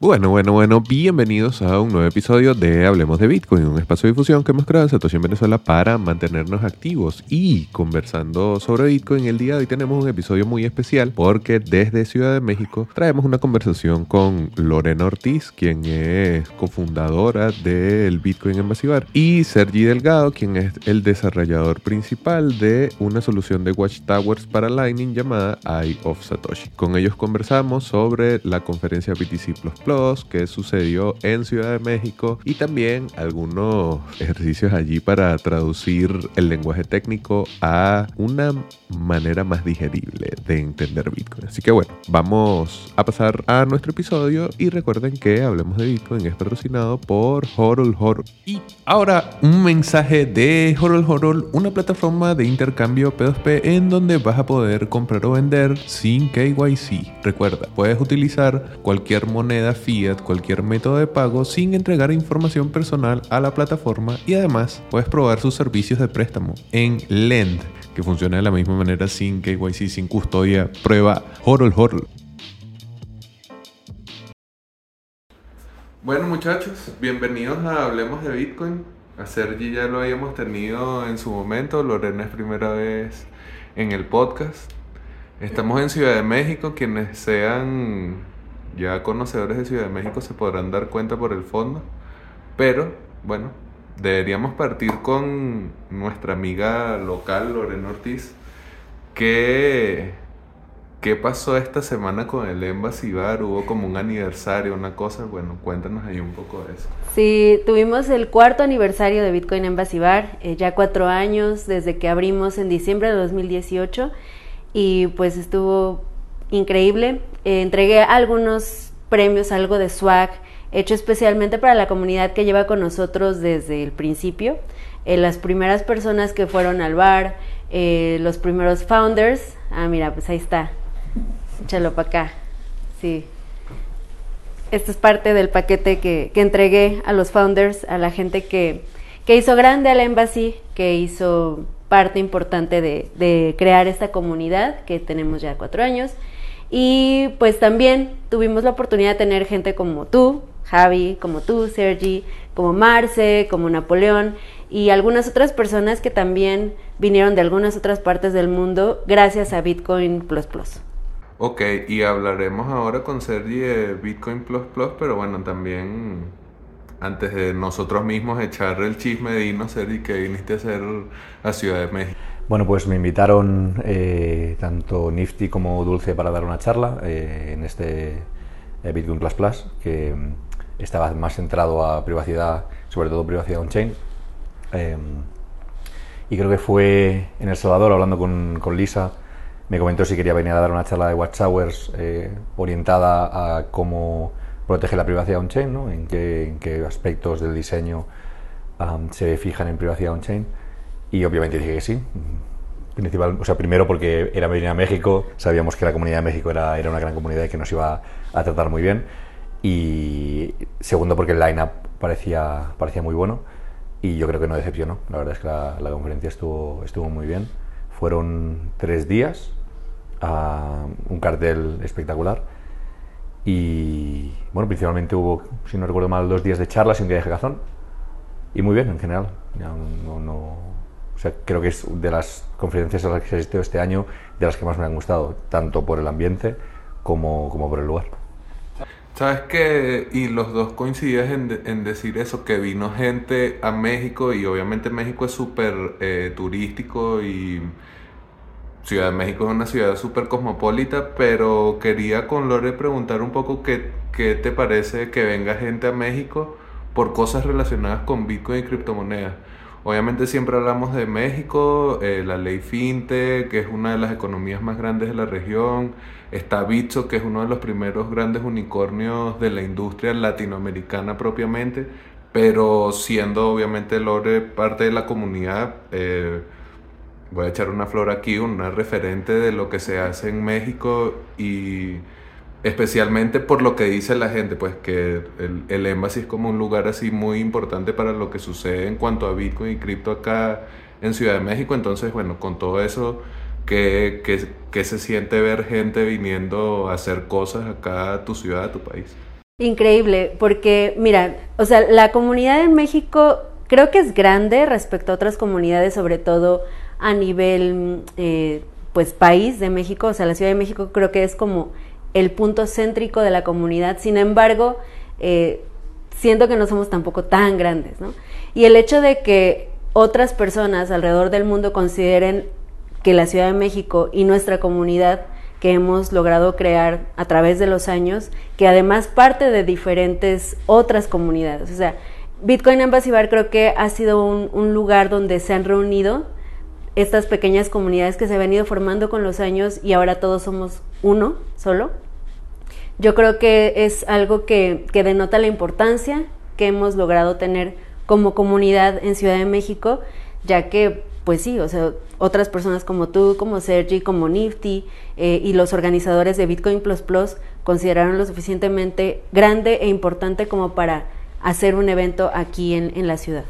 Bueno, bueno, bueno, bienvenidos a un nuevo episodio de Hablemos de Bitcoin, un espacio de difusión que hemos creado en Satoshi en Venezuela para mantenernos activos y conversando sobre Bitcoin. El día de hoy tenemos un episodio muy especial porque desde Ciudad de México traemos una conversación con Lorena Ortiz, quien es cofundadora del Bitcoin Embasivar, y Sergi Delgado, quien es el desarrollador principal de una solución de Watchtowers para Lightning llamada Eye of Satoshi. Con ellos conversamos sobre la conferencia BTC que sucedió en Ciudad de México y también algunos ejercicios allí para traducir el lenguaje técnico a una manera más digerible de entender Bitcoin. Así que bueno, vamos a pasar a nuestro episodio y recuerden que Hablemos de Bitcoin es patrocinado por Horol Horol. Y ahora un mensaje de Horol Horol, una plataforma de intercambio P2P en donde vas a poder comprar o vender sin KYC. Recuerda, puedes utilizar cualquier moneda fiat, cualquier método de pago sin entregar información personal a la plataforma y además puedes probar sus servicios de préstamo en Lend, que funciona de la misma manera sin KYC, sin custodia. Prueba Horol Horol. Bueno muchachos, bienvenidos a Hablemos de Bitcoin. A Sergi ya lo habíamos tenido en su momento, Lorena es primera vez en el podcast. Estamos en Ciudad de México, quienes sean ya conocedores de Ciudad de México se podrán dar cuenta por el fondo. Pero, bueno, deberíamos partir con nuestra amiga local, Lorena Ortiz. ¿Qué, qué pasó esta semana con el Embassy Bar? ¿Hubo como un aniversario, una cosa? Bueno, cuéntanos ahí un poco de eso. Sí, tuvimos el cuarto aniversario de Bitcoin Embassy Bar, eh, ya cuatro años desde que abrimos en diciembre de 2018 y pues estuvo increíble. Eh, entregué algunos premios, algo de swag, hecho especialmente para la comunidad que lleva con nosotros desde el principio. Eh, las primeras personas que fueron al bar, eh, los primeros founders. Ah, mira, pues ahí está. Échalo para acá. Sí. Esto es parte del paquete que, que, entregué a los founders, a la gente que, que hizo grande al Embassy, que hizo parte importante de crear esta comunidad que tenemos ya cuatro años. Y pues también tuvimos la oportunidad de tener gente como tú, Javi, como tú, Sergi, como Marce, como Napoleón y algunas otras personas que también vinieron de algunas otras partes del mundo gracias a Bitcoin Plus Plus. Ok, y hablaremos ahora con Sergi de Bitcoin Plus Plus, pero bueno, también antes de nosotros mismos echar el chisme, de irnos, Sergi, que viniste a hacer a Ciudad de México. Bueno, pues me invitaron eh, tanto Nifty como Dulce para dar una charla eh, en este eh, Bitcoin Plus Plus, que mm, estaba más centrado a privacidad, sobre todo privacidad on-chain. Em, y creo que fue en El Salvador, hablando con, con, Lisa, me comentó si quería venir a dar una charla de Watchtowers orientada a cómo protege la privacidad on-chain, ¿no? en, qué, en, qué, aspectos del diseño um, se fijan en privacidad on-chain. Y obviamente dije que sí. Principal, o sea, primero porque era venir a México, sabíamos que la comunidad de México era, era una gran comunidad y que nos iba a tratar muy bien. Y segundo porque el line-up parecía, parecía muy bueno y yo creo que no decepcionó. La verdad es que la, la conferencia estuvo, estuvo muy bien. Fueron tres días, uh, un cartel espectacular y bueno, principalmente hubo, si no recuerdo mal, dos días de charlas y un día de hackathon. Y muy bien en general. No, no, o sea, creo que es de las conferencias a las que he asistido este año de las que más me han gustado, tanto por el ambiente como, como por el lugar. Sabes que, y los dos coincidías en, en, decir eso, que vino gente a México y obviamente México es súper eh, turístico y Ciudad de México es una ciudad súper cosmopolita, pero quería con Lore preguntar un poco qué, qué te parece que venga gente a México por cosas relacionadas con Bitcoin y criptomonedas. Obviamente siempre hablamos de México, eh, la ley FinTech, que es una de las economías más grandes de la región. Está Bitso, que es uno de los primeros grandes unicornios de la industria latinoamericana propiamente. Pero siendo obviamente Lore parte de la comunidad, eh, voy a echar una flor aquí, una referente de lo que se hace en México y especialmente por lo que dice la gente, pues que el, el Embassy es como un lugar así muy importante para lo que sucede en cuanto a Bitcoin y cripto acá en Ciudad de México. Entonces, bueno, con todo eso, ¿qué, qué, qué se siente ver gente viniendo a hacer cosas acá a tu ciudad, a tu país? Increíble, porque mira, o sea, la comunidad en México creo que es grande respecto a otras comunidades, sobre todo a nivel, eh, pues, país de México, o sea, la Ciudad de México creo que es como el punto céntrico de la comunidad, sin embargo, eh, siento que no somos tampoco tan grandes, ¿no? Y el hecho de que otras personas alrededor del mundo consideren que la Ciudad de México y nuestra comunidad que hemos logrado crear a través de los años, que además parte de diferentes otras comunidades. O sea, Bitcoin Embassy Bar creo que ha sido un, un lugar donde se han reunido estas pequeñas comunidades que se han ido formando con los años y ahora todos somos uno solo. Yo creo que es algo que, que denota la importancia que hemos logrado tener como comunidad en Ciudad de México, ya que, pues sí, o sea, otras personas como tú, como Sergi, como Nifty eh, y los organizadores de Bitcoin Plus Plus consideraron lo suficientemente grande e importante como para hacer un evento aquí en, en la ciudad.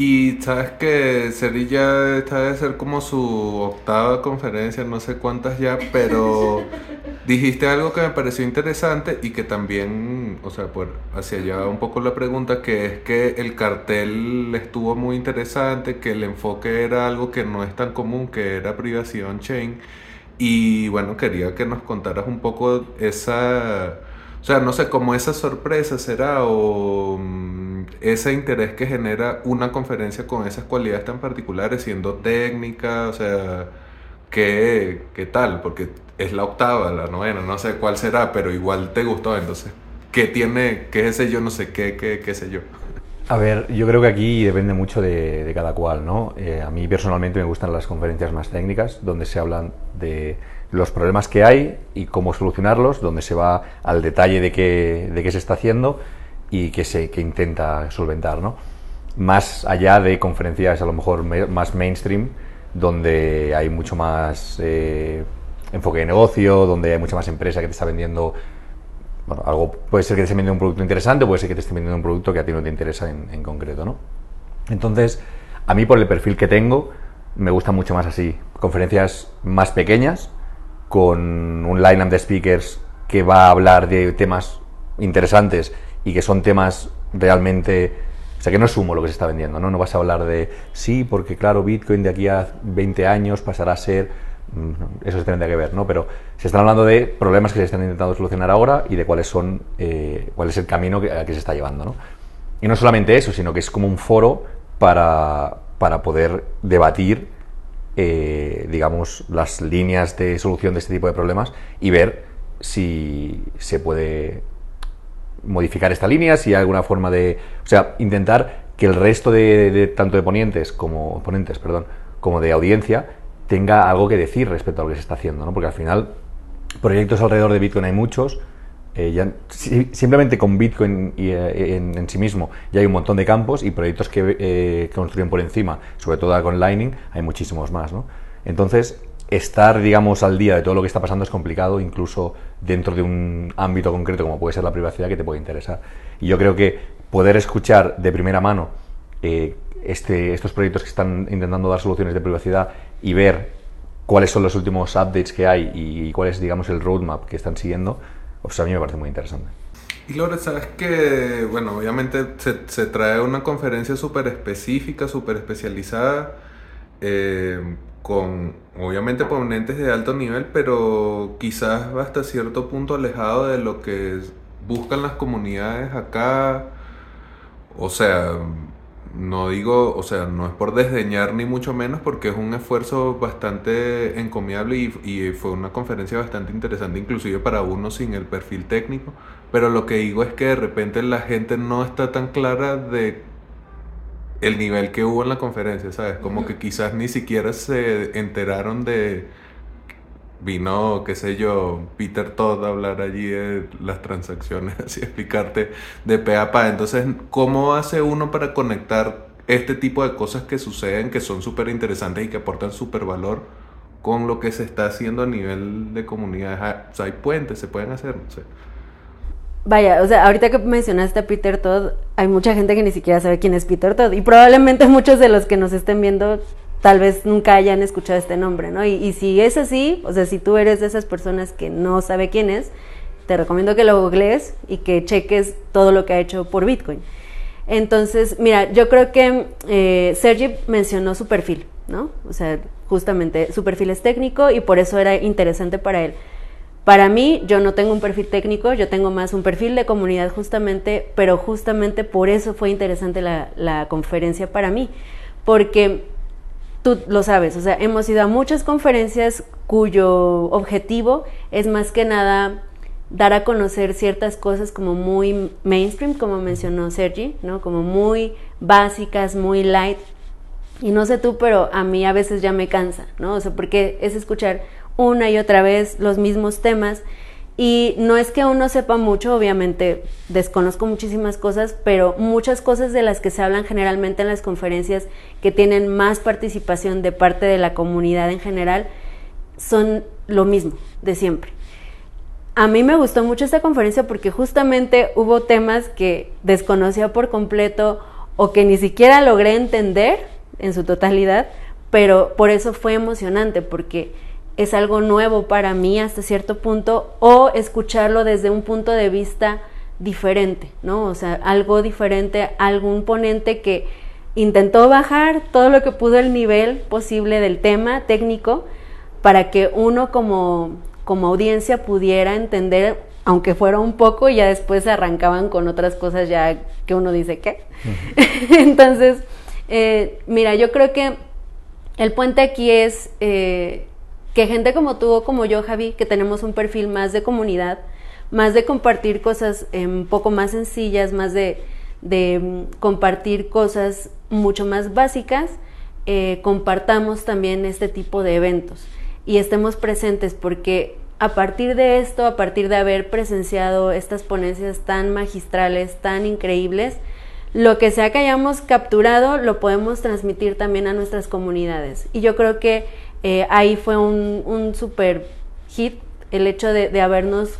Y sabes que Cerilla esta debe ser como su octava conferencia, no sé cuántas ya, pero dijiste algo que me pareció interesante y que también, o sea, por hacia allá un poco la pregunta, que es que el cartel estuvo muy interesante, que el enfoque era algo que no es tan común, que era privacidad on-chain. Y bueno, quería que nos contaras un poco esa sea, no sé, cómo esa sorpresa será o mm, ese interés que genera una conferencia con esas cualidades tan particulares, siendo técnica, o sea, ¿qué, qué tal? Porque es la octava, la novena, no sé cuál será, pero igual te gustó, entonces, ¿qué tiene, qué es ese yo, no sé qué, qué, qué sé yo? A ver, yo creo que aquí depende mucho de, de cada cual, ¿no? Eh, a mí personalmente me gustan las conferencias más técnicas, donde se hablan de los problemas que hay y cómo solucionarlos, donde se va al detalle de qué, de qué se está haciendo y qué se intenta solventar, ¿no? Más allá de conferencias a lo mejor más mainstream, donde hay mucho más eh, enfoque de negocio, donde hay mucha más empresa que te está vendiendo bueno, algo puede ser que te esté vendiendo un producto interesante, puede ser que te esté vendiendo un producto que a ti no te interesa en, en concreto, ¿no? Entonces, a mí por el perfil que tengo, me gusta mucho más así. Conferencias más pequeñas, con un line-up de speakers que va a hablar de temas interesantes y que son temas realmente... O sea, que no es humo lo que se está vendiendo, ¿no? No vas a hablar de, sí, porque claro, Bitcoin de aquí a 20 años pasará a ser... Mm, eso se tendría que ver, ¿no? Pero se están hablando de problemas que se están intentando solucionar ahora y de cuáles son, eh, cuál es el camino que, que se está llevando, ¿no? Y no solamente eso, sino que es como un foro para, para poder debatir eh, digamos, las líneas de solución de este tipo de problemas y ver si se puede modificar esta línea, si hay alguna forma de... O sea, intentar que el resto de, tanto de ponentes como ponentes, perdón, como de audiencia tenga algo que decir respecto a lo que se está haciendo, ¿no? Porque al final proyectos alrededor de Bitcoin hay muchos, eh, simplemente con Bitcoin eh, en, sí mismo ya hay un montón de campos y proyectos que eh, construyen por encima, sobre todo con Lightning, hay muchísimos más. ¿no? Entonces, estar, digamos, al día de todo lo que está pasando es complicado, incluso dentro de un ámbito concreto como puede ser la privacidad que te puede interesar. Y yo creo que poder escuchar de primera mano este, estos proyectos que están intentando dar soluciones de privacidad y ver cuáles son los últimos updates que hay y, y cuál es, digamos, el roadmap que están siguiendo, pues a mí me parece muy interesante. Y Lore, sabes que, bueno, obviamente se, se trae una conferencia súper específica, súper especializada, eh, con obviamente ponentes de alto nivel, pero quizás hasta cierto punto alejado de lo que buscan las comunidades acá. O sea, no digo, o sea, no es por desdeñar ni mucho menos porque es un esfuerzo bastante encomiable y, fue una conferencia bastante interesante inclusive para uno sin el perfil técnico, pero lo que digo es que de repente la gente no está tan clara de el nivel que hubo en la conferencia, ¿sabes? Como que quizás ni siquiera se enteraron de vino, qué sé yo, Peter Todd a hablar allí de las transacciones, así explicarte de pe a pa. Entonces, ¿cómo hace uno para conectar este tipo de cosas que suceden, que son súper interesantes y que aportan súper valor con lo que se está haciendo a nivel de comunidades? O sea, hay puentes, se pueden hacer, no sé. Vaya, o sea, ahorita que mencionaste a Peter Todd, hay mucha gente que ni siquiera sabe quién es Peter Todd y probablemente muchos de los que nos estén viendo tal vez nunca hayan escuchado este nombre, ¿no? Y, si es así, o sea, si tú eres de esas personas que no sabe quién es, te recomiendo que lo googlees y que cheques todo lo que ha hecho por Bitcoin. Entonces, mira, yo creo que eh, Sergi mencionó su perfil, ¿no? O sea, justamente su perfil es técnico y por eso era interesante para él. Para mí, yo no tengo un perfil técnico, yo tengo más un perfil de comunidad justamente, pero justamente por eso fue interesante la conferencia para mí, porque tú lo sabes, o sea, hemos ido a muchas conferencias cuyo objetivo es más que nada dar a conocer ciertas cosas como muy mainstream, como mencionó Sergi, ¿no? Como muy básicas, muy light. Y no sé tú, pero a mí a veces ya me cansa, ¿no? O sea, porque es escuchar una y otra vez los mismos temas. Y no es que uno sepa mucho, obviamente desconozco muchísimas cosas, pero muchas cosas de las que se hablan generalmente en las conferencias que tienen más participación de parte de la comunidad en general son lo mismo de siempre. A mí me gustó mucho esta conferencia porque justamente hubo temas que desconocía por completo o que ni siquiera logré entender en su totalidad, pero por eso fue emocionante porque es algo nuevo para mí hasta cierto punto o escucharlo desde un punto de vista diferente, ¿no? O sea, algo diferente, algún ponente que intentó bajar todo lo que pudo el nivel posible del tema técnico para que uno como como audiencia pudiera entender, aunque fuera un poco, y ya después se arrancaban con otras cosas ya que uno dice, ¿qué? Entonces, eh, mira, yo creo que el puente aquí es eh, que gente como tú como yo, Javi, que tenemos un perfil más de comunidad, más de compartir cosas un poco más sencillas, más de, mm, compartir cosas mucho más básicas, eh, compartamos también este tipo de eventos y estemos presentes porque a partir de esto, a partir de haber presenciado estas ponencias tan magistrales, tan increíbles, lo que sea que hayamos capturado lo podemos transmitir también a nuestras comunidades. Y yo creo que eh, ahí fue un, super hit el hecho de, de, habernos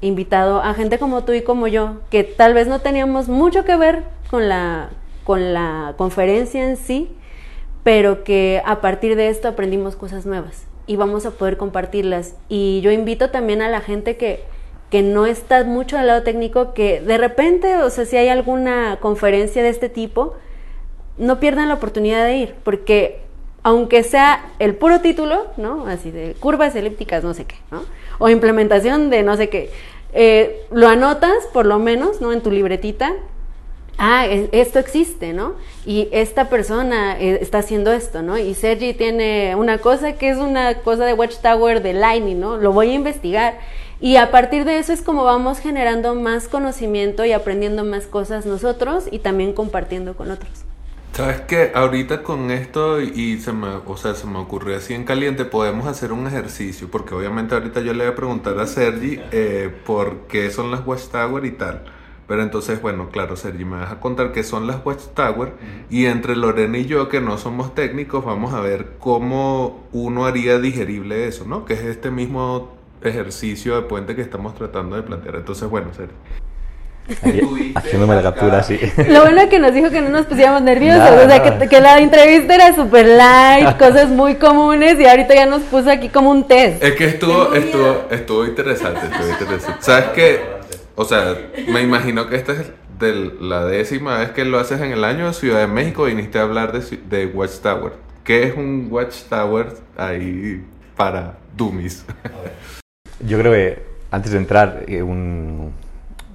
invitado a gente como tú y como yo, que tal vez no teníamos mucho que ver con la, con la conferencia en sí, pero que a partir de esto aprendimos cosas nuevas y vamos a poder compartirlas. Y yo invito también a la gente que, que no está mucho al lado técnico, que de repente, o sea, si hay alguna conferencia de este tipo, no pierdan la oportunidad de ir, porque aunque sea el puro título, ¿no? Así de curvas elípticas, no sé qué, ¿no? O implementación de no sé qué, eh, lo anotas por lo menos, ¿no? En tu libretita ah, esto existe, ¿no? Y esta persona eh, está haciendo esto, ¿no? Y Sergi tiene una cosa que es una cosa de Watchtower de Lightning, ¿no? Lo voy a investigar. Y a partir de eso es como vamos generando más conocimiento y aprendiendo más cosas nosotros y también compartiendo con otros. Sabes que ahorita con esto y se me, o sea, se me ocurrió así en caliente, podemos hacer un ejercicio, porque obviamente ahorita yo le voy a preguntar a Sergi eh, por qué son las Watchtower y tal. Pero entonces, bueno, claro, Sergi, me vas a contar qué son las Watchtower y entre Lorena y yo, que no somos técnicos, vamos a ver cómo uno haría digerible eso, ¿no? Que es este mismo ejercicio de puente que estamos tratando de plantear. Entonces, bueno, Sergi. Haciéndome la captura, sí. Lo bueno es que nos dijo que no nos pusiéramos nerviosos, o sea, que, la entrevista era súper light, cosas muy comunes, y ahorita ya nos puso aquí como un test. Es que estuvo, estuvo, estuvo interesante, estuvo interesante. ¿Sabes qué? O sea, me imagino que esta es de la décima vez que lo haces en el año. Ciudad de México viniste a hablar de, de Watchtower. ¿Qué es un Watchtower ahí para dummies? Yo creo que antes de entrar, eh,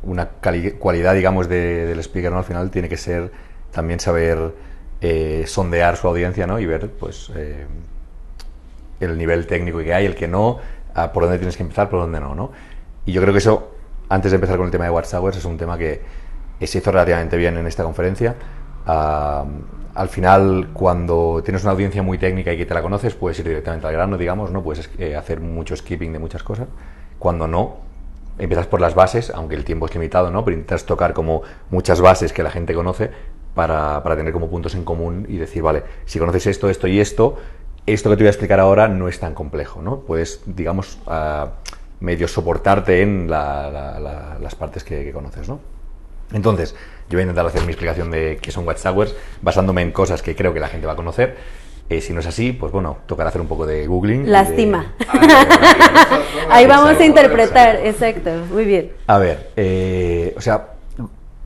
una cualidad, digamos, del speaker ¿no? al final tiene que ser también saber eh, sondear su audiencia ¿no? y ver pues, eh, el nivel técnico que hay, el que no, por dónde tienes que empezar, por dónde no, no. Y yo creo que eso antes de empezar con el tema de Watchtowers, es un tema que se hizo relativamente bien en esta conferencia. al final, cuando tienes una audiencia muy técnica y que te la conoces, puedes ir directamente al grano, digamos, ¿no? Puedes eh, hacer mucho skipping de muchas cosas. Cuando no, empiezas por las bases, aunque el tiempo es limitado, ¿no? Pero intentas tocar como muchas bases que la gente conoce para, para tener como puntos en común y decir, vale, si conoces esto, esto y esto, esto que te voy a explicar ahora no es tan complejo, ¿no? Puedes, digamos, medio soportarte en las partes que, conoces, ¿no? Entonces, yo voy a intentar hacer mi explicación de qué son Watchtowers, basándome en cosas que creo que la gente va a conocer. Eh, si no es así, pues bueno, tocará hacer un poco de googling. de- Lástima. Ah, Ahí vamos a interpretar, exacto, muy bien. A ver, eh, o sea,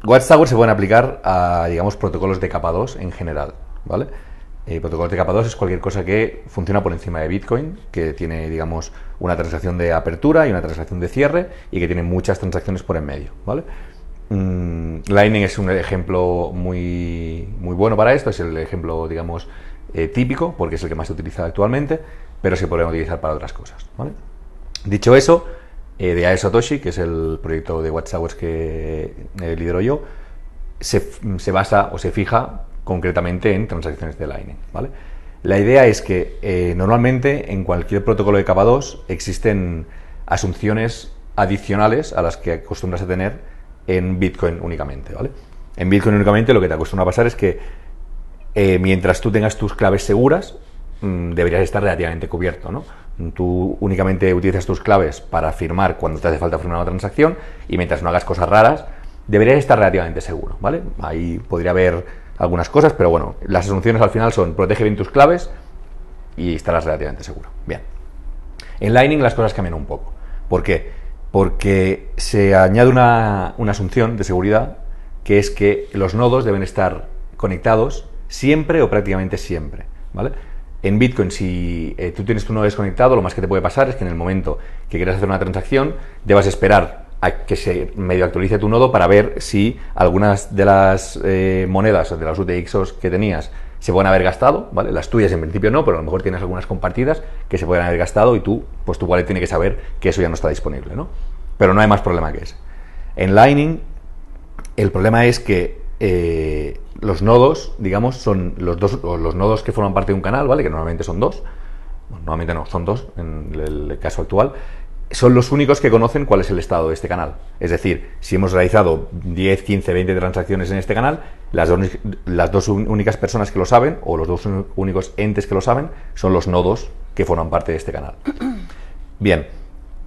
Watchtower se pueden aplicar a, digamos, protocolos de capa 2 en general, ¿vale? Eh, protocolos de capa 2 es cualquier cosa que funciona por encima de Bitcoin, que tiene, digamos, una transacción de apertura y una transacción de cierre y que tiene muchas transacciones por en medio, ¿vale? Mm, Lightning es un ejemplo muy, muy bueno para esto, es el ejemplo, digamos, eh, típico, porque es el que más se utiliza actualmente, pero se podría utilizar para otras cosas. Dicho eso, eh, de Ae Satoshi, que es el proyecto de Watchtowers que eh, lidero yo, se, se basa o se fija concretamente en transacciones de Lightning. ¿vale? La idea es que normalmente en cualquier protocolo de capa 2 existen asunciones adicionales a las que acostumbras a tener en Bitcoin únicamente. ¿vale? En Bitcoin únicamente lo que te acostumbra a pasar es que eh, mientras tú tengas tus claves seguras, mm, deberías estar relativamente cubierto, ¿no? Tú únicamente utilizas tus claves para firmar cuando te hace falta firmar una transacción y mientras no hagas cosas raras, deberías estar relativamente seguro, ¿vale? Ahí podría haber algunas cosas, pero bueno, las asunciones al final son protege bien tus claves y estarás relativamente seguro. Bien. En Lightning las cosas cambian un poco. ¿Por qué? Porque se añade una, una asunción de seguridad que es que los nodos deben estar conectados siempre o prácticamente siempre. ¿vale? En Bitcoin, si eh, tú tienes tu nodo desconectado, lo más que te puede pasar es que en el momento que quieras hacer una transacción, debas esperar a que se medio actualice tu nodo para ver si algunas de las eh, monedas de las UTXOs que tenías se pueden haber gastado, ¿vale? Las tuyas en principio no, pero a lo mejor tienes algunas compartidas que se pueden haber gastado y tú, pues tu wallet tiene que saber que eso ya no está disponible, ¿no? Pero no hay más problema que ese. En Lightning, el problema es que eh, los nodos, digamos, son los dos, o los nodos que forman parte de un canal, ¿vale? Que normalmente son dos. Normalmente no, son dos en el caso actual. Son los únicos que conocen cuál es el estado de este canal. Es decir, si hemos realizado 10, 15, 20 transacciones en este canal, las dos, las dos únicas personas que lo saben, o los dos únicos entes que lo saben, son los nodos que forman parte de este canal. Bien,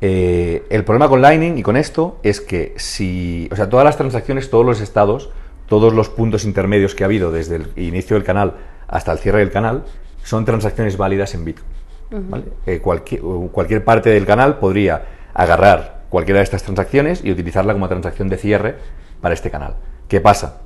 eh, el problema con Lightning y con esto es que si, o sea, todas las transacciones, todos los estados, todos los puntos intermedios que ha habido desde el inicio del canal hasta el cierre del canal, son transacciones válidas en Bitcoin. ¿vale? Eh, cualquier, cualquier parte del canal podría agarrar cualquiera de estas transacciones y utilizarla como transacción de cierre para este canal. ¿Qué pasa?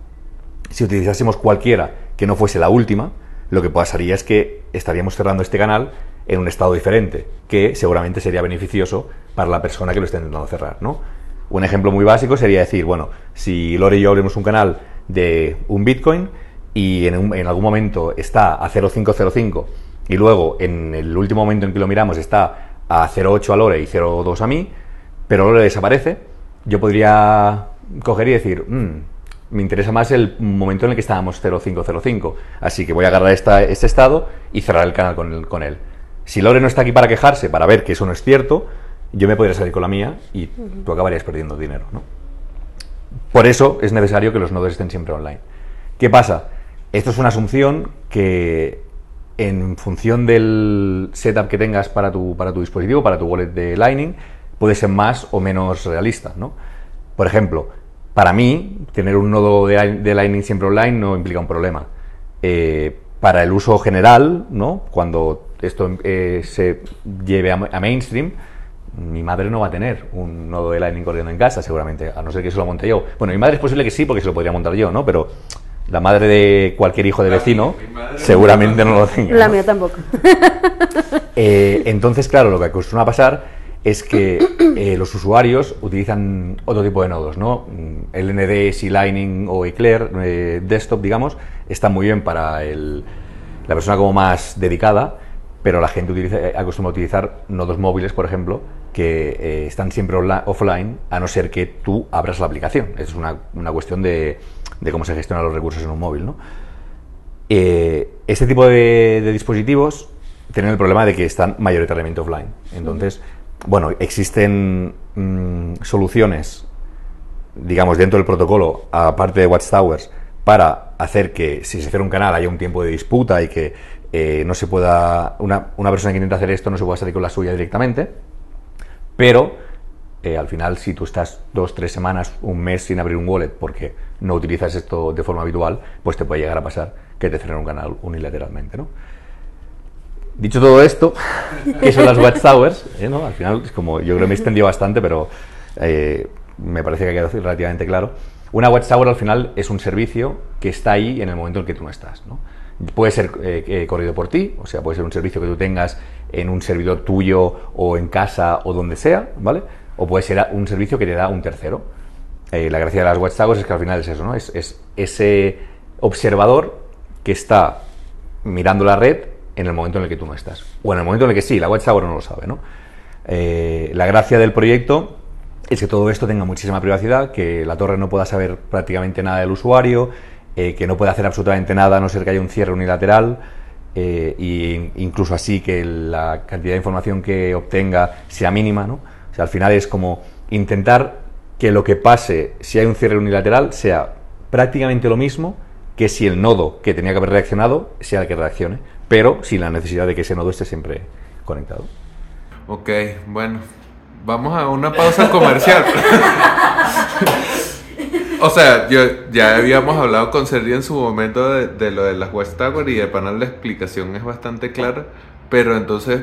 Si utilizásemos cualquiera que no fuese la última, lo que pasaría es que estaríamos cerrando este canal en un estado diferente, que seguramente sería beneficioso para la persona que lo está intentando cerrar, ¿no? Un ejemplo muy básico sería decir, bueno, si Lore y yo abrimos un canal de un Bitcoin y en, un- en algún momento está a 0,505 y luego en el último momento en que lo miramos está a 0,8 a Lore y 0,2 a mí, pero Lore desaparece, yo podría coger y decir, "Mm, me interesa más el momento en el que estábamos 0505, así que voy a agarrar esta, este estado y cerrar el canal con, el- con él. Si Lore no está aquí para quejarse, para ver que eso no es cierto, yo me podría salir con la mía y tú acabarías perdiendo dinero, ¿no? Por eso es necesario que los nodos estén siempre online. ¿Qué pasa? Esto es una asunción que en función del setup que tengas para tu, para tu dispositivo, para tu wallet de Lightning, puede ser más o menos realista, ¿no? Por ejemplo, para mí, tener un nodo de, Lightning siempre online no implica un problema. Eh, para el uso general, ¿no? Cuando esto eh, se lleve a mainstream, mi madre no va a tener un nodo de Lightning corriendo en casa, seguramente, a no ser que se lo monte yo. Bueno, mi madre es posible que sí, porque se lo podría montar yo, ¿no? Pero la madre de cualquier hijo de vecino seguramente no lo tenga. La ¿no? mía tampoco. Eh, entonces, claro, lo que acostumbra a pasar es que eh, los usuarios utilizan otro tipo de nodos, ¿no? Mm, LND, C-Lightning o Eclair eh, Desktop, digamos, está muy bien para el- la persona como más dedicada, pero la gente utiliza, eh, acostumbra a utilizar nodos móviles, por ejemplo, que eh, están siempre offline, a no ser que tú abras la aplicación. Es una, una cuestión de, de cómo se gestionan los recursos en un móvil, ¿no? Eh, este tipo de, de dispositivos tienen el problema de que están mayoritariamente offline. Entonces, bueno, existen mm, soluciones, digamos, dentro del protocolo, aparte de Watchtowers, para hacer que si se cierra un canal haya un tiempo de disputa y que eh, no se pueda, una, una persona que intenta hacer esto no se pueda salir con la suya directamente, pero eh, al final si tú estás dos, tres semanas, un mes sin abrir un wallet porque no utilizas esto de forma habitual, pues te puede llegar a pasar que te cierren un canal unilateralmente, ¿no? Dicho todo esto, ¿qué son las Watchtowers? Eh, ¿no? Al final, como yo creo que me extendió bastante, pero eh, me parece que ha quedado relativamente claro. Una Watchtower al final es un servicio que está ahí en el momento en que tú no estás. ¿no? Puede ser eh, corrido por ti, o sea, puede ser un servicio que tú tengas en un servidor tuyo o en casa o donde sea, ¿vale? O puede ser un servicio que te da un tercero. la gracia de las Watchtowers es que al final es eso, ¿no? Es, es ese observador que está mirando la red en el momento en el que tú no estás. O en el momento en el que sí, la Watchtower no lo sabe, ¿no? Eh, la gracia del proyecto es que todo esto tenga muchísima privacidad, que la torre no pueda saber prácticamente nada del usuario, eh, que no pueda hacer absolutamente nada a no ser que haya un cierre unilateral, e incluso así que la cantidad de información que obtenga sea mínima, ¿no? O sea, al final es como intentar que lo que pase si hay un cierre unilateral sea prácticamente lo mismo que si el nodo que tenía que haber reaccionado sea el que reaccione pero sin la necesidad de que ese nodo esté siempre conectado. Ok, bueno, vamos a una pausa comercial. o sea, yo ya habíamos hablado con Sergi en su momento de, lo de las West Tower y de panel la explicación es bastante clara, pero entonces,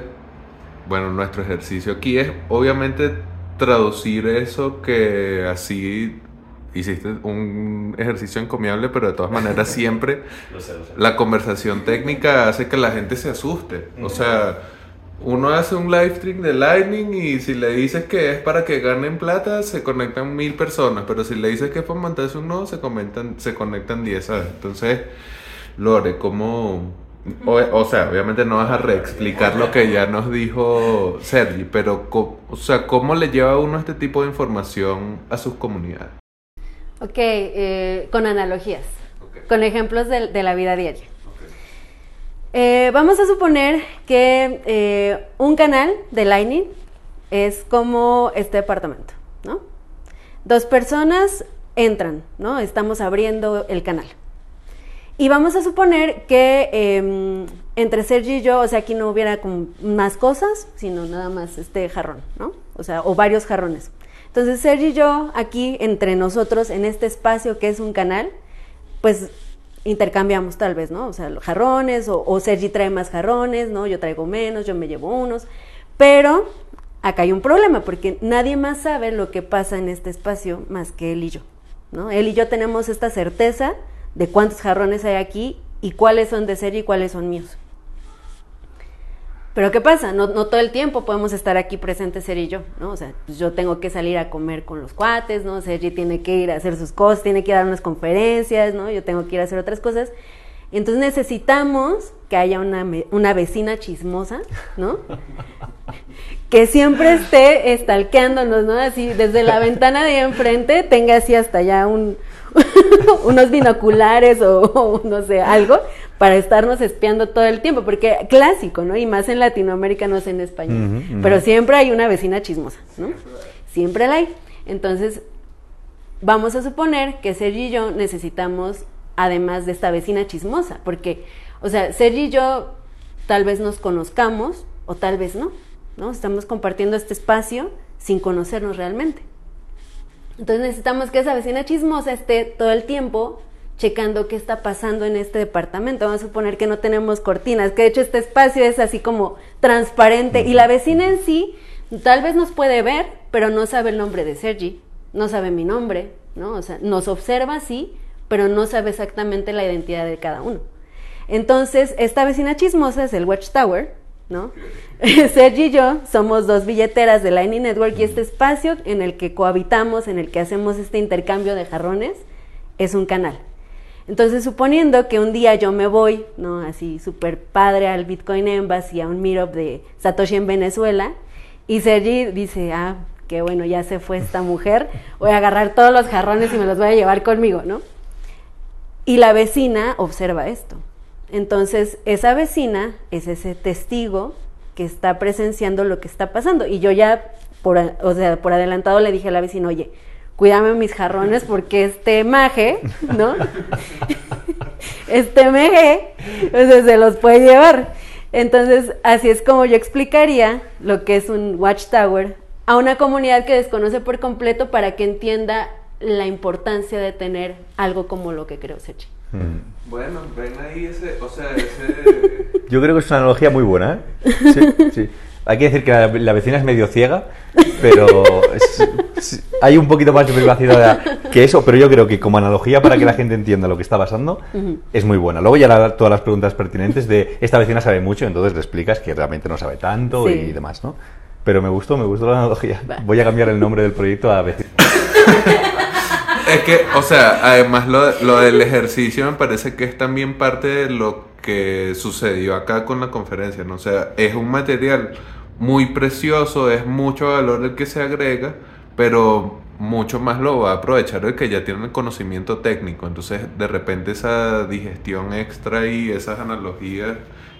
bueno, nuestro ejercicio aquí es obviamente traducir eso que así hiciste un ejercicio encomiable, pero de todas maneras siempre la conversación técnica hace que la gente se asuste. O sea, uno hace un live stream de Lightning y si le dices que es para que ganen plata, se conectan mil personas, pero si le dices que es para montarse un nodo, se, comentan, se conectan diez, ¿sabes? Entonces, Lore, ¿cómo...? O, sea, obviamente no vas a reexplicar lo que ya nos dijo Sergi, pero o sea, ¿cómo le lleva uno este tipo de información a sus comunidades? Ok, eh, con analogías, con ejemplos de, la vida diaria. Eh, vamos a suponer que eh, un canal de Lightning es como este departamento, ¿no? Dos personas entran, ¿no? Estamos abriendo el canal. Y vamos a suponer que em, entre Sergi y yo, o sea, aquí no hubiera más cosas, sino nada más este jarrón, ¿no? O sea, o varios jarrones. Entonces, Sergi y yo, aquí entre nosotros, en este espacio que es un canal, pues intercambiamos tal vez, ¿no? O sea, los jarrones, o, Sergi trae más jarrones, ¿no? Yo traigo menos, yo me llevo unos. Pero acá hay un problema, porque nadie más sabe lo que pasa en este espacio más que él y yo, ¿no? Él y yo tenemos esta certeza de cuántos jarrones hay aquí y cuáles son de Sergi y cuáles son míos. Pero ¿qué pasa? No, no, todo el tiempo podemos estar aquí presentes Sergi y yo, ¿no? O sea, pues yo tengo que salir a comer con los cuates, ¿no? Sergi tiene que ir a hacer sus cosas, tiene que dar unas conferencias, ¿no? Yo tengo que ir a hacer otras cosas. Entonces necesitamos que haya una, una vecina chismosa, ¿no? que siempre esté estalqueándonos, ¿no? Así, desde la ventana de enfrente tenga así hasta allá un, unos binoculares o, no sé, algo, para estarnos espiando todo el tiempo, porque clásico, ¿no? Y más en Latinoamérica, no sé en español. Pero siempre hay una vecina chismosa, ¿no? Siempre la hay. Entonces, vamos a suponer que Sergi y yo necesitamos, además de esta vecina chismosa, porque, o sea, Sergi y yo tal vez nos conozcamos o tal vez no, ¿no? Estamos compartiendo este espacio sin conocernos realmente. Entonces necesitamos que esa vecina chismosa esté todo el tiempo checando qué está pasando en este departamento. Vamos a suponer que no tenemos cortinas, que de hecho este espacio es así como transparente y la vecina en sí tal vez nos puede ver, pero no sabe el nombre de Sergi, no sabe mi nombre, ¿no? O sea, nos observa sí, pero no sabe exactamente la identidad de cada uno. Entonces, esta vecina chismosa es el Watchtower, ¿no? Sergi y yo somos dos billeteras de Lightning Network y este espacio en el que cohabitamos, en el que hacemos este intercambio de jarrones, es un canal. Entonces, suponiendo que un día yo me voy, ¿no? Así súper padre al Bitcoin Embassy, a un meetup de Satoshi en Venezuela, y Sergi dice, ah, qué bueno, ya se fue esta mujer, voy a agarrar todos los jarrones y me los voy a llevar conmigo, ¿no? Y la vecina observa esto. Entonces, esa vecina es ese testigo que está presenciando lo que está pasando. Y yo ya, por, o sea, por adelantado le dije a la vecina, oye, cuídame mis jarrones porque este maje, ¿no? este meje, sea, se los puede llevar. Entonces, así es como yo explicaría lo que es un watchtower a una comunidad que desconoce por completo para que entienda la importancia de tener algo como lo que creo Sechi. Mm. Bueno, ven ahí ese, o sea, ese... Yo creo que es una analogía muy buena, ¿eh? Sí, sí. Hay que decir que la, vecina es medio ciega, pero hay un poquito más de privacidad que eso, pero yo creo que como analogía para que la gente entienda lo que está pasando, es muy buena. Luego ya dar todas las preguntas pertinentes de esta vecina sabe mucho, entonces le explicas que realmente no sabe tanto y demás, ¿no? Pero me gustó, me gustó la analogía. Voy a cambiar el nombre del proyecto a vecina. es que, o sea, además lo, lo del ejercicio me parece que es también parte de lo que sucedió acá con la conferencia, ¿no? O sea, es un material muy precioso, es mucho valor el que se agrega, pero mucho más lo va a aprovechar el que ya tiene el conocimiento técnico. Entonces, de repente esa digestión extra y esas analogías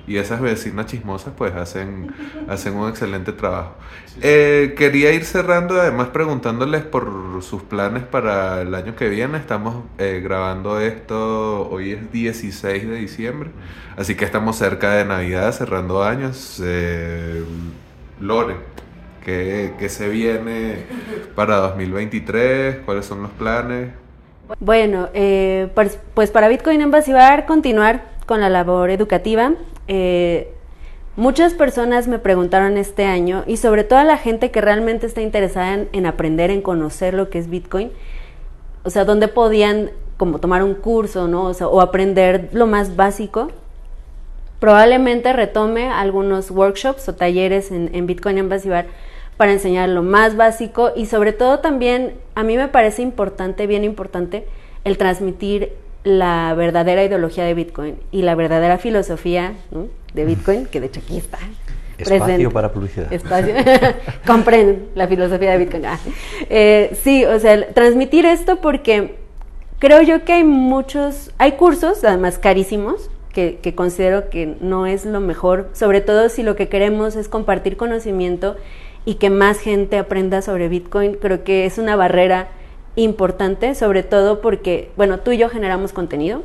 y esas vecinas chismosas pues hacen, hacen un excelente trabajo. Eh, quería ir cerrando además preguntándoles por sus planes para el año que viene. Estamos eh, grabando esto, hoy es 16 de diciembre, así que estamos cerca de Navidad, cerrando años. Eh, Lore, ¿qué, ¿qué se viene para 2023? ¿Cuáles son los planes? Bueno, pues, pues para Bitcoin Embassy va a continuar con la labor educativa. Eh, muchas personas me preguntaron este año, y sobre todo la gente que realmente está interesada en, aprender, en conocer lo que es Bitcoin, o sea, dónde podían como tomar un curso, ¿no? O, aprender lo más básico. Probablemente retome algunos workshops o talleres en, en Bitcoin Embassy Bar para enseñar lo más básico y sobre todo también a mí me parece importante, bien importante, el transmitir la verdadera ideología de Bitcoin y la verdadera filosofía de Bitcoin, que de hecho aquí está. Espacio para publicidad. Espacio. Compren la filosofía de Bitcoin. Ah. Eh, sí, o sea, transmitir esto porque creo yo que hay muchos, hay cursos, además carísimos, que, que, considero que no es lo mejor, sobre todo si lo que queremos es compartir conocimiento y que más gente aprenda sobre Bitcoin. Creo que es una barrera importante, sobre todo porque, bueno, tú y yo generamos contenido,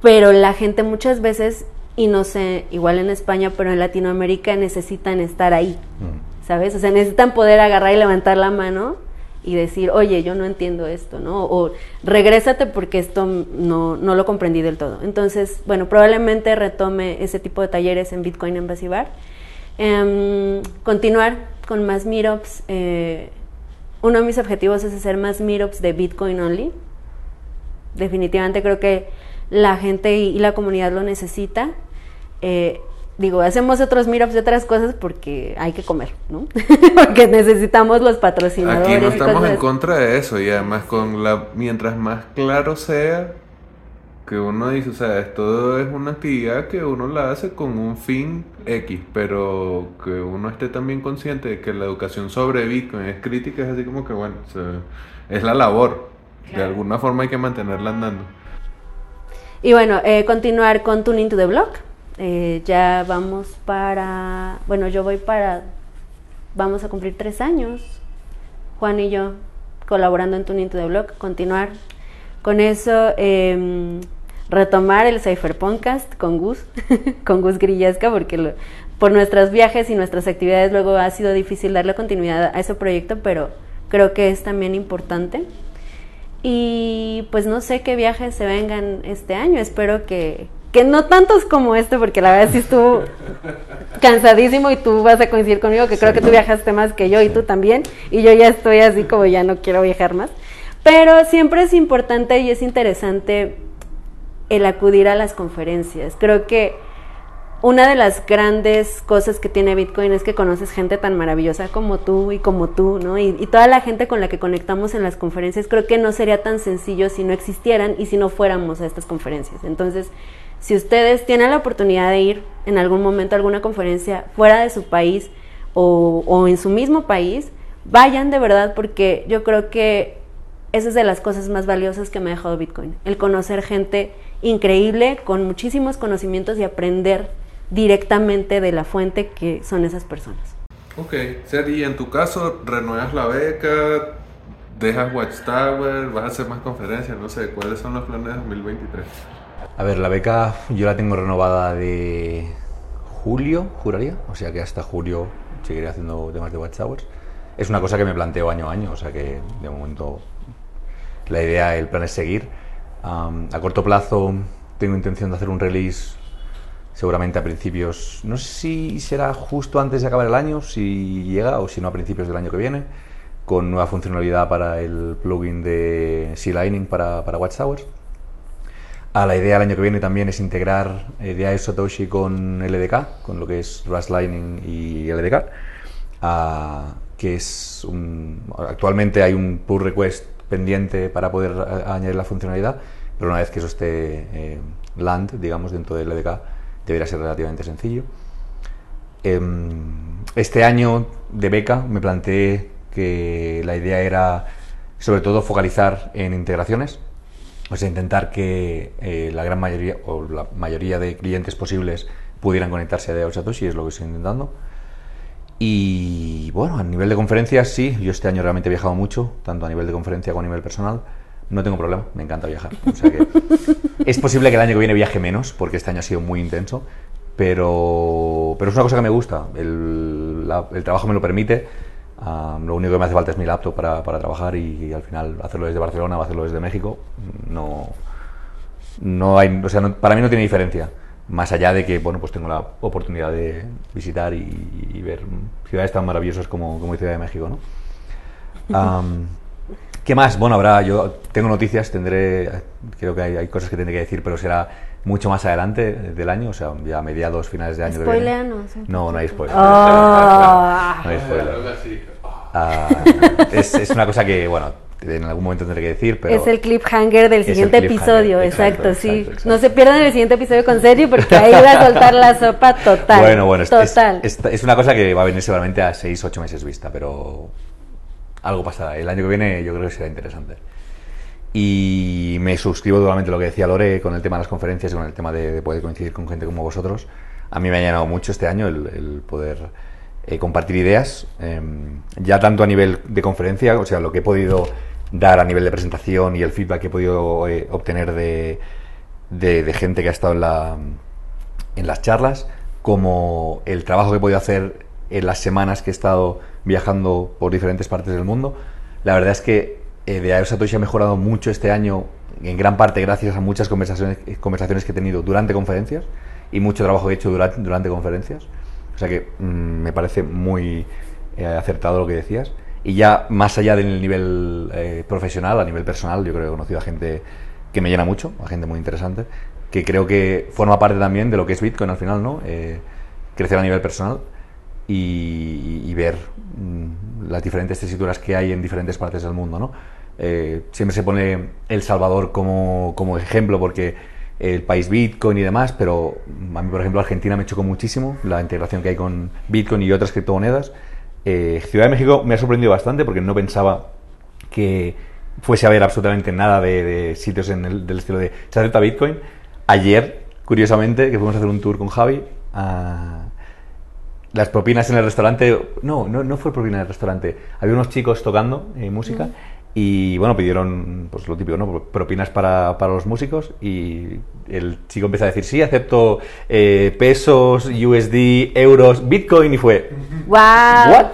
pero la gente muchas veces, y no sé, igual en España, pero en Latinoamérica necesitan estar ahí, mm. ¿sabes? O sea, necesitan poder agarrar y levantar la mano y decir, oye, yo no entiendo esto, ¿no? O regrésate porque esto no, no lo comprendí del todo. Entonces, bueno, probablemente retome ese tipo de talleres en Bitcoin Embassy Bar. Em, continuar con más meetups. Eh, uno de mis objetivos es hacer más meetups de Bitcoin only. Definitivamente creo que la gente y, la comunidad lo necesita. Eh, digo, hacemos otros meetups de otras cosas porque hay que comer, ¿no? porque necesitamos los patrocinadores. Aquí no estamos en contra de eso y además con la mientras más claro sea que uno dice, o sea, esto es una actividad que uno la hace con un fin X, pero que uno esté también consciente de que la educación sobre Bitcoin es crítica, es así como que, bueno, es la labor. De alguna forma hay que mantenerla andando. Y bueno, eh, continuar con Tuning to the Block. Eh, ya vamos para, bueno, yo voy para, vamos a cumplir tres años, Juan y yo, colaborando en Tuning to the Block, continuar con eso. Eh, retomar el Cypherpunkcast con Gus, con Gus Grillesca, porque por nuestros viajes y nuestras actividades luego ha sido difícil darle continuidad a ese proyecto, pero creo que es también importante. Y pues no sé qué viajes se vengan este año, espero que, que no tantos como este, porque la verdad sí estuvo cansadísimo y tú vas a coincidir conmigo, que creo que tú viajaste más que yo y tú también, y yo ya estoy así como ya no quiero viajar más. Pero siempre es importante y es interesante el acudir a las conferencias. Creo que una de las grandes cosas que tiene Bitcoin es que conoces gente tan maravillosa como tú y como tú, ¿no? Y, toda la gente con la que conectamos en las conferencias, creo que no sería tan sencillo si no existieran y si no fuéramos a estas conferencias. Entonces, si ustedes tienen la oportunidad de ir en algún momento a alguna conferencia fuera de su país o, o en su mismo país, vayan de verdad porque yo creo que esa es de las cosas más valiosas que me ha dejado Bitcoin, el conocer gente increíble, con muchísimos conocimientos y aprender directamente de la fuente que son esas personas. Ok, Sergi, en tu caso, renuevas la beca, dejas Watchtower, vas a hacer más conferencias, no sé, ¿cuáles son los planes de 2023? A ver, la beca yo la tengo renovada de julio, juraría, o sea que hasta julio seguiré haciendo temas de Watchtowers. Es una cosa que me planteo año a año, o sea que de momento la idea, el plan es seguir Am, a corto plazo tengo intención de hacer un release seguramente a principios, no sé si será justo antes de acabar el año, si llega, o si no a principios del año que viene, con nueva funcionalidad para el plugin de C-Lining para, para Watchtowers. A la idea el año que viene también es integrar eh, DAI Satoshi con LDK, con lo que es Rust Lightning y LDK, ah, que es un, actualmente hay un pull request pendiente para poder añadir la funcionalidad, pero una vez que eso esté eh, land, digamos, dentro del LDK, debería ser relativamente sencillo. Em, Este año de beca me planteé que la idea era sobre todo focalizar en integraciones, o sea, intentar que eh, la gran mayoría o la mayoría de clientes posibles pudieran conectarse a DAO Satoshi, es lo que estoy intentando. Y bueno, a nivel de conferencias, sí, yo este año realmente he viajado mucho, tanto a nivel de conferencia como a nivel personal. No tengo problema, me encanta viajar. O sea que es posible que el año que viene viaje menos, porque este año ha sido muy intenso, pero, pero es una cosa que me gusta. El, la- el trabajo me lo permite. Ah, lo único que me hace falta es mi laptop para, para trabajar y, y al final hacerlo desde Barcelona o hacerlo desde México no, no hay, o sea, no- para mí no tiene diferencia. Más allá de que, bueno, pues tengo la oportunidad de visitar y, y ver ciudades tan maravillosas como, como Ciudad de México, ¿no? Am, ¿Qué más? Bueno, habrá, yo tengo noticias, tendré, creo que hay, hay cosas que tendré que decir, pero será mucho más adelante del año, o sea, ya a mediados, finales de año. un No, no hay spoiler. Ah. No hay spoiler. Ah, es, es una cosa que, bueno, en algún momento tendré que decir, pero... es el cliffhanger del siguiente cliffhanger, episodio, exacto, exacto, sí. exacto, exacto. No se pierdan el siguiente episodio con Sergio porque ahí va a soltar la sopa total. Bueno, bueno, es, es- total. es- es una cosa que va a venir seguramente a 6, 8 meses vista, pero algo pasará. El año que viene yo creo que será interesante. Y me suscribo totalmente a lo que decía Lore con el tema de las conferencias y con el tema de, de poder coincidir con gente como vosotros. A mí me ha llenado mucho este año el, el poder eh, compartir ideas, eh, ya tanto a nivel de conferencia, o sea, lo que he podido dar a nivel de presentación y el feedback que he podido eh, obtener de, de- gente que ha estado en, la, las charlas, como el trabajo que he podido hacer en las semanas que he estado viajando por diferentes partes del mundo. La verdad es que eh, de Aero ha mejorado mucho este año, en gran parte gracias a muchas conversaciones, eh, conversaciones que he tenido durante conferencias y mucho trabajo que he hecho durante, durante conferencias. O sea que mm, me parece muy eh, acertado lo que decías. Y ya más allá del nivel eh, profesional, a nivel personal, yo creo que he conocido a gente que me llena mucho, a gente muy interesante, que creo que forma parte también de lo que es Bitcoin al final, ¿no? Eh, crecer a nivel personal y, y ver mm, las diferentes tesituras que hay en diferentes partes del mundo, ¿no? Eh, siempre se pone El Salvador como, como ejemplo porque el país Bitcoin y demás, pero a mí, por ejemplo, Argentina me chocó muchísimo la integración que hay con Bitcoin y otras criptomonedas. Eh, Ciudad de México me ha sorprendido bastante porque no pensaba que fuese a haber absolutamente nada de, de sitios en el, del estilo de se acepta Bitcoin. Ayer, curiosamente, que fuimos a hacer un tour con Javi, a- las propinas en el restaurante, no, no, no fue propina en el restaurante, había unos chicos tocando eh, música y bueno, pidieron pues lo típico, ¿no? Propinas para, para los músicos y el chico empezó a decir, sí, acepto eh, pesos, USD, euros, Bitcoin y fue, ¡Wow! ¿what?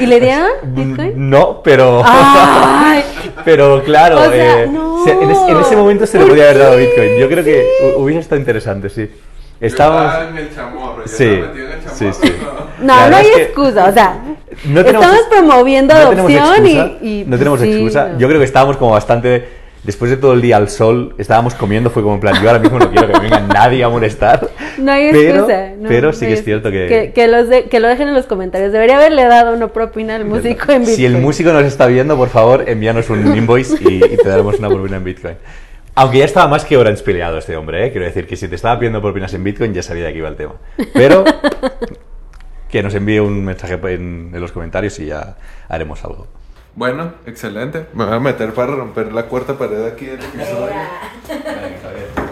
¿Y le dieron Bitcoin? No, pero... ¡Ay! Pero claro, O sea, eh, no. se- en, es- en ese momento se le ¿Por podía haber dado? Bitcoin. Yo creo que hu- hubiese estado interesante, sí. Estábamos... en el chamorro, yo Sí, estaba metido en el sí, chamorro, sí. no. No, no hay excusa, o sea, no tenemos estamos promoviendo no adopción y- excusa, y, no tenemos sí, excusa. no. Yo creo que estábamos como bastante... Después de todo el día al sol, estábamos comiendo, fue como en plan, yo ahora mismo no quiero que me venga nadie a molestar. No hay pero, excusa. no, pero sí que es cierto que... Que, que los de- que lo dejen en los comentarios. Debería haberle dado una propina al músico en Bitcoin. Si el músico nos está viendo, por favor, envíanos un invoice y, y te daremos una propina en Bitcoin. Aunque ya estaba más que orange peleado este hombre, ¿eh? Quiero decir que si te estaba pidiendo propinas en Bitcoin ya sabía de qué iba el tema. Pero que nos envíe un mensaje en, en los comentarios y ya haremos algo. Bueno, excelente. Me voy a meter para romper la cuarta pared aquí del episodio.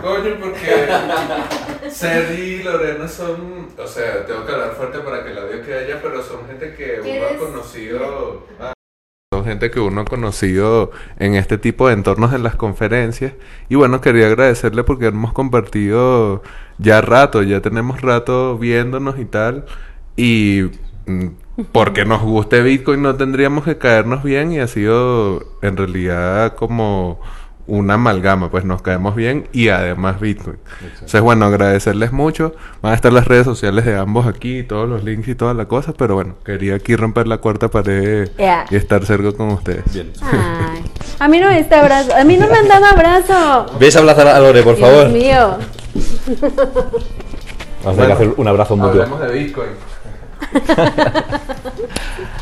Coño, porque Sergi y Lorena son. O sea, tengo que hablar fuerte para que el audio quede allá, pero son gente que uno ha conocido. Ah. Son gente que uno ha conocido en este tipo de entornos en las conferencias. Y bueno, quería agradecerle porque hemos compartido ya rato, ya tenemos rato viéndonos y tal. Y mm, porque nos guste Bitcoin no tendríamos que caernos bien y ha sido en realidad como una amalgama, pues nos caemos bien y además Bitcoin. Entonces, bueno, agradecerles mucho. Van a estar las redes sociales de ambos aquí, todos los links y todas las cosas, pero bueno, quería aquí romper la cuarta pared y estar cerca con ustedes. Bien. Ay, a mí no me está abrazo. A mí no me han dado abrazo. ¿Ves a abrazar a Lore, por Dios favor? mío. Vamos a tener que hacer un abrazo mutuo. Hablemos de Bitcoin. 哈哈哈哈哈